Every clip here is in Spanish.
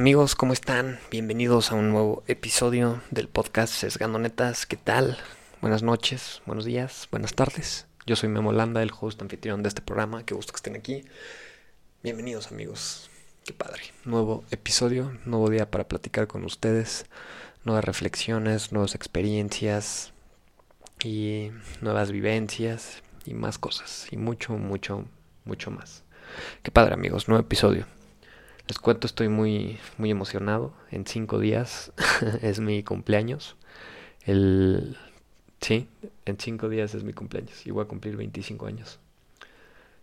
Amigos, ¿cómo están? Bienvenidos a un nuevo episodio del podcast Sesgando Netas. ¿Qué tal? Buenas noches, buenos días, buenas tardes. Yo soy Memo Landa, el host anfitrión de este programa. Qué gusto que estén aquí. Bienvenidos, amigos. Qué padre. Nuevo episodio, nuevo día para platicar con ustedes. Nuevas reflexiones, nuevas experiencias y nuevas vivencias y más cosas. Y mucho, mucho, mucho más. Qué padre, amigos. Nuevo episodio. Les cuento, estoy muy, muy emocionado. En cinco días es mi cumpleaños. El. Sí, en cinco días es mi cumpleaños. Y voy a cumplir 25 años.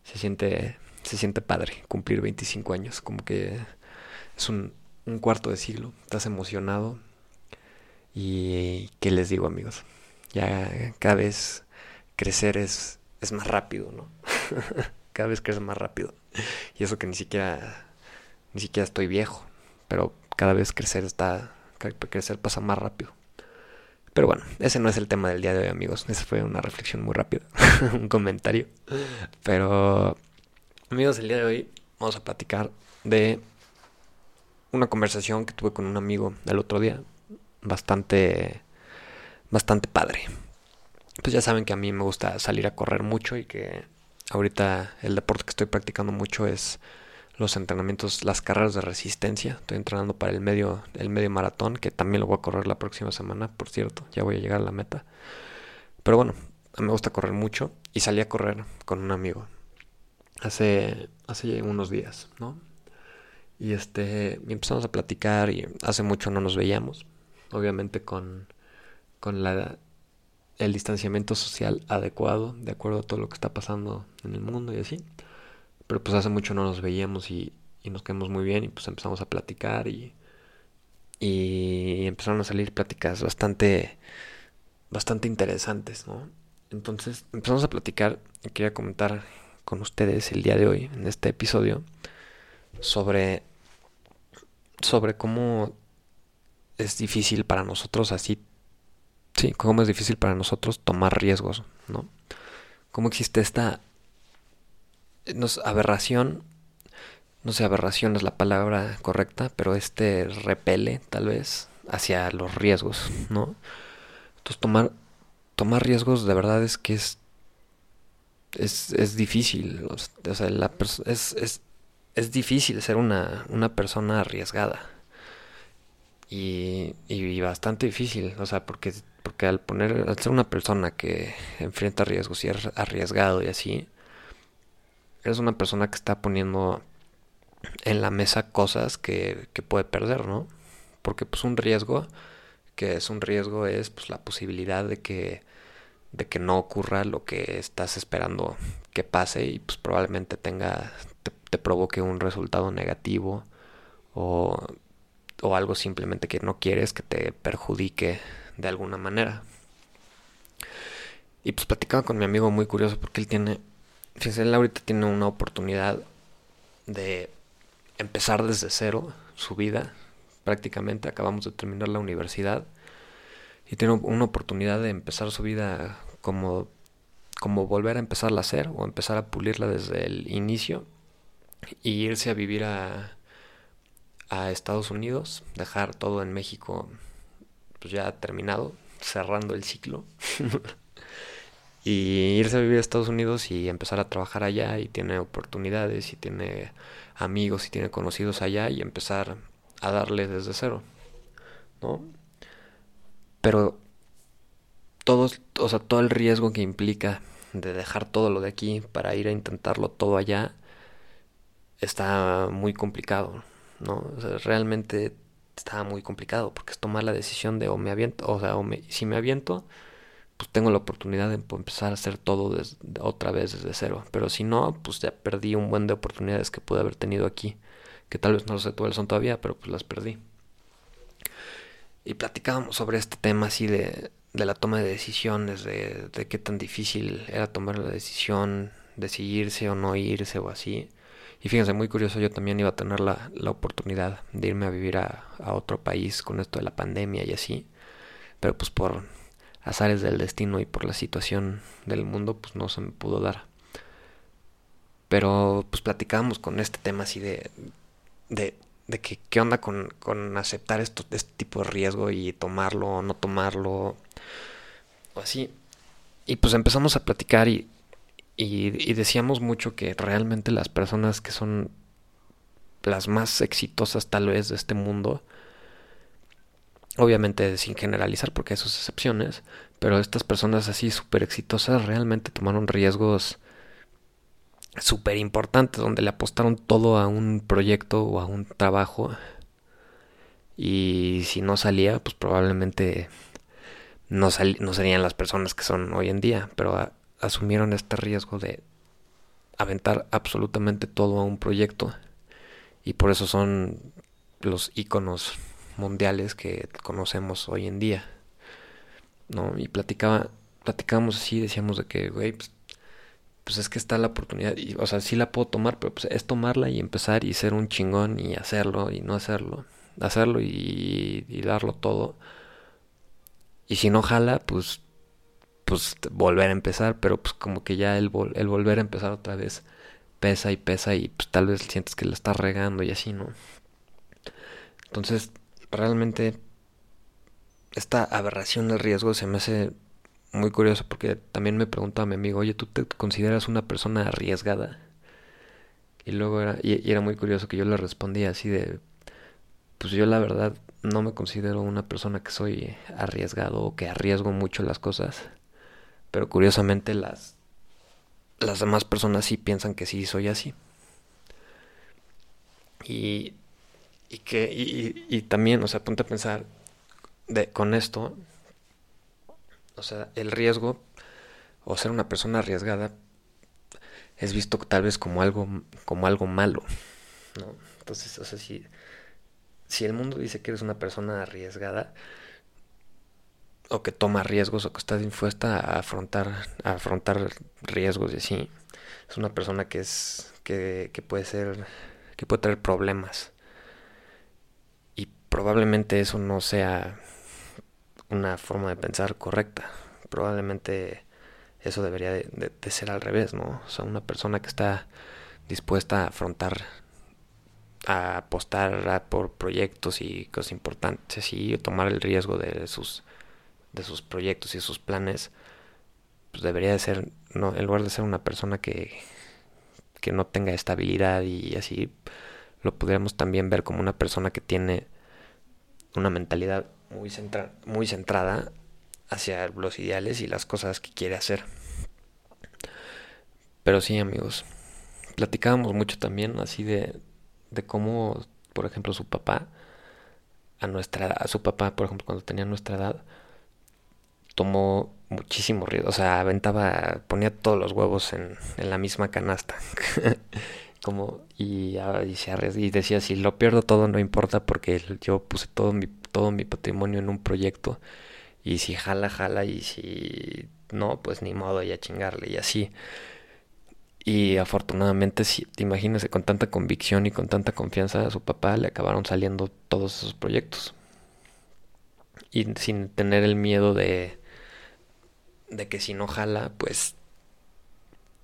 Se siente, se siente padre cumplir 25 años. Como que es un, un cuarto de siglo. Estás emocionado. Y qué les digo, amigos. Ya cada vez crecer es, es más rápido, ¿no? cada vez crece más rápido. Y eso que ni siquiera ni siquiera estoy viejo, pero cada vez crecer está, crecer pasa más rápido. Pero bueno, ese no es el tema del día de hoy, amigos. Esa fue una reflexión muy rápida, un comentario. Pero, amigos, el día de hoy vamos a platicar de una conversación que tuve con un amigo el otro día, bastante, bastante padre. Pues ya saben que a mí me gusta salir a correr mucho y que ahorita el deporte que estoy practicando mucho es los entrenamientos, las carreras de resistencia. Estoy entrenando para el medio, el medio maratón, que también lo voy a correr la próxima semana, por cierto. Ya voy a llegar a la meta. Pero bueno, me gusta correr mucho y salí a correr con un amigo hace, hace unos días, ¿no? Y este, empezamos a platicar y hace mucho no nos veíamos. Obviamente con, con la, el distanciamiento social adecuado, de acuerdo a todo lo que está pasando en el mundo y así. Pero pues hace mucho no nos veíamos y, nos quedamos muy bien y pues empezamos a platicar y, y empezaron a salir pláticas bastante, bastante interesantes, ¿no? Entonces empezamos a platicar y quería comentar con ustedes el día de hoy, en este episodio, sobre, sobre cómo es difícil para nosotros así, sí, cómo es difícil para nosotros tomar riesgos, ¿no? Cómo existe esta no aberración, no sé, aberración es la palabra correcta, pero este repele tal vez hacia los riesgos, ¿no? Entonces tomar, tomar riesgos de verdad es que es, es, es difícil, o sea, la es, es, es difícil ser una, una persona arriesgada. Y, y, bastante difícil, o sea, porque, porque al poner, al ser una persona que enfrenta riesgos y es arriesgado y así, eres una persona que está poniendo en la mesa cosas que, que puede perder, ¿no? Porque pues un riesgo, que es un riesgo, es pues la posibilidad de que, de que no ocurra lo que estás esperando que pase y pues probablemente tenga, te, provoque un resultado negativo o, o algo simplemente que no quieres que te perjudique de alguna manera. Y pues platicaba con mi amigo muy curioso porque él tiene Él ahorita tiene una oportunidad de empezar desde cero su vida. Prácticamente acabamos de terminar la universidad y tiene una oportunidad de empezar su vida como, como volver a empezarla a hacer o empezar a pulirla desde el inicio y irse a vivir a, a Estados Unidos, dejar todo en México pues ya terminado, cerrando el ciclo. y irse a vivir a Estados Unidos y empezar a trabajar allá y tiene oportunidades y tiene amigos y tiene conocidos allá y empezar a darle desde cero, ¿no? Pero todos, o sea, todo el riesgo que implica de dejar todo lo de aquí para ir a intentarlo todo allá está muy complicado, ¿no? O sea, realmente está muy complicado porque es tomar la decisión de o me aviento, o sea, o me, si me aviento, pues tengo la oportunidad de empezar a hacer todo otra vez desde cero. Pero si no, pues ya perdí un buen de oportunidades que pude haber tenido aquí. Que tal vez no lo sé cuáles son todavía, pero pues las perdí. Y platicábamos sobre este tema así de, de la toma de decisiones, de, qué tan difícil era tomar la decisión de si irse o no irse o así. Y fíjense, muy curioso, yo también iba a tener la, la oportunidad de irme a vivir a, a otro país con esto de la pandemia y así. Pero pues por azares del destino y por la situación del mundo, pues no se me pudo dar. Pero pues platicábamos con este tema así de, de, de que qué onda con, con aceptar esto, este tipo de riesgo y tomarlo o no tomarlo, o así. Y pues empezamos a platicar y, y, y decíamos mucho que realmente las personas que son las más exitosas tal vez de este mundo, obviamente sin generalizar porque hay sus excepciones, pero estas personas así súper exitosas realmente tomaron riesgos súper importantes donde le apostaron todo a un proyecto o a un trabajo. Y si no salía pues probablemente no, no serían las personas que son hoy en día pero asumieron este riesgo de aventar absolutamente todo a un proyecto. Y por eso son los iconos mundiales que conocemos hoy en día no y platicaba platicábamos así decíamos de que güey pues pues es que está la oportunidad, y, o sea, sí la puedo tomar, pero pues es tomarla y empezar y ser un chingón y hacerlo y no hacerlo, hacerlo y, darlo todo. Y si no jala, pues, pues volver a empezar, pero pues como que ya el, el volver a empezar otra vez pesa y pesa y pues tal vez sientes que la estás regando y así, ¿no? Entonces, realmente esta aberración del riesgo se me hace muy curioso porque también me preguntaba mi amigo, oye, ¿tú te consideras una persona arriesgada? Y luego era, y, era muy curioso que yo le respondía así de, pues yo la verdad no me considero una persona que soy arriesgado o que arriesgo mucho las cosas, pero curiosamente las, las demás personas sí piensan que sí soy así. Y, y que, y, y también, o sea, ponte a pensar de, con esto, o sea, el riesgo o ser una persona arriesgada es visto tal vez como algo, como algo malo, ¿no? Entonces, o sea, si, si el mundo dice que eres una persona arriesgada, o que toma riesgos, o que estás dispuesta a afrontar, a afrontar riesgos y así, es una persona que es, que, que puede ser, que puede tener problemas. Probablemente eso no sea una forma de pensar correcta. Probablemente eso debería de, ser al revés, ¿no? O sea, una persona que está dispuesta a afrontar, a apostar por proyectos y cosas importantes y tomar el riesgo de sus, de sus proyectos y sus planes, pues debería de ser, no, en lugar de ser una persona que, que no tenga estabilidad y así, lo podríamos también ver como una persona que tiene una mentalidad muy, centra muy centrada hacia los ideales y las cosas que quiere hacer. Pero sí, amigos, platicábamos mucho también así de, de cómo, por ejemplo, su papá, a nuestra a su papá, por ejemplo, cuando tenía nuestra edad, tomó muchísimo riesgo, o sea, aventaba, ponía todos los huevos en, en la misma canasta. y, y, se y decía si lo pierdo todo no importa porque yo puse todo mi todo mi patrimonio en un proyecto y si jala, jala y si no, pues ni modo, ya chingarle y así. Y afortunadamente, si imaginas, con tanta convicción y con tanta confianza a su papá le acabaron saliendo todos esos proyectos. Y sin tener el miedo de, de que si no jala, pues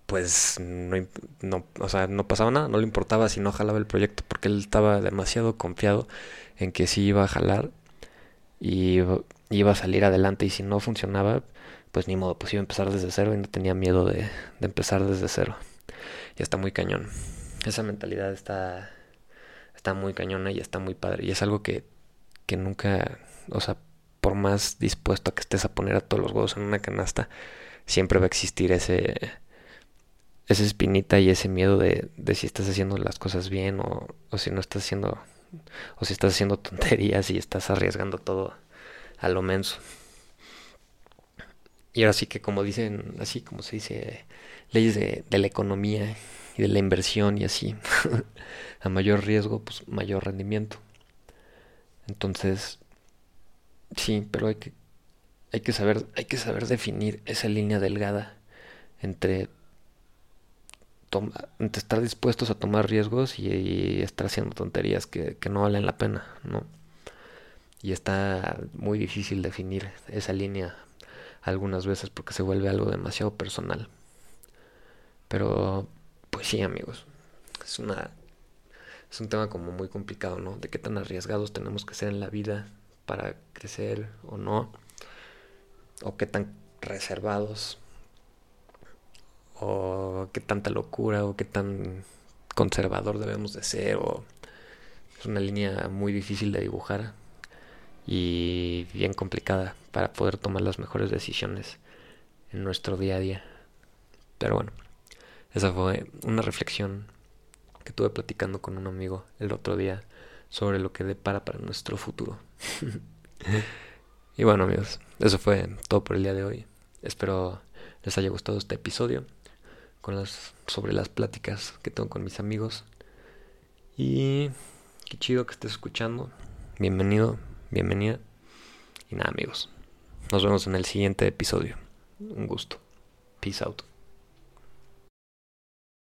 pues no, no, o sea, no pasaba nada, no le importaba si no jalaba el proyecto porque él estaba demasiado confiado en que sí iba a jalar y iba a salir adelante y si no funcionaba, pues ni modo, pues iba a empezar desde cero y no tenía miedo de, de empezar desde cero. Y está muy cañón. Esa mentalidad está, está muy cañona y está muy padre. Y es algo que, que nunca, o sea, por más dispuesto a que estés a poner a todos los huevos en una canasta, siempre va a existir ese, esa espinita y ese miedo de, de si estás haciendo las cosas bien o, o si no estás haciendo o si estás haciendo tonterías y estás arriesgando todo a lo menso. Y ahora sí que como dicen, así como se dice, leyes de, de la economía y de la inversión y así, a mayor riesgo, pues mayor rendimiento. Entonces, sí, pero hay que, hay que saber, hay que saber definir esa línea delgada entre estar dispuestos a tomar riesgos y, estar haciendo tonterías que, no valen la pena, ¿no? Y está muy difícil definir esa línea algunas veces porque se vuelve algo demasiado personal. Pero, pues sí, amigos, es una, es un tema como muy complicado, ¿no? De qué tan arriesgados tenemos que ser en la vida para crecer o no, o qué tan reservados, o qué tanta locura, o qué tan conservador debemos de ser, o es una línea muy difícil de dibujar y bien complicada para poder tomar las mejores decisiones en nuestro día a día. Pero bueno, esa fue una reflexión que tuve platicando con un amigo el otro día sobre lo que depara para nuestro futuro. y bueno amigos, eso fue todo por el día de hoy. Espero les haya gustado este episodio con las, sobre las pláticas que tengo con mis amigos. Y qué chido que estés escuchando. Bienvenido, bienvenida. Y nada amigos, nos vemos en el siguiente episodio. Un gusto. Peace out.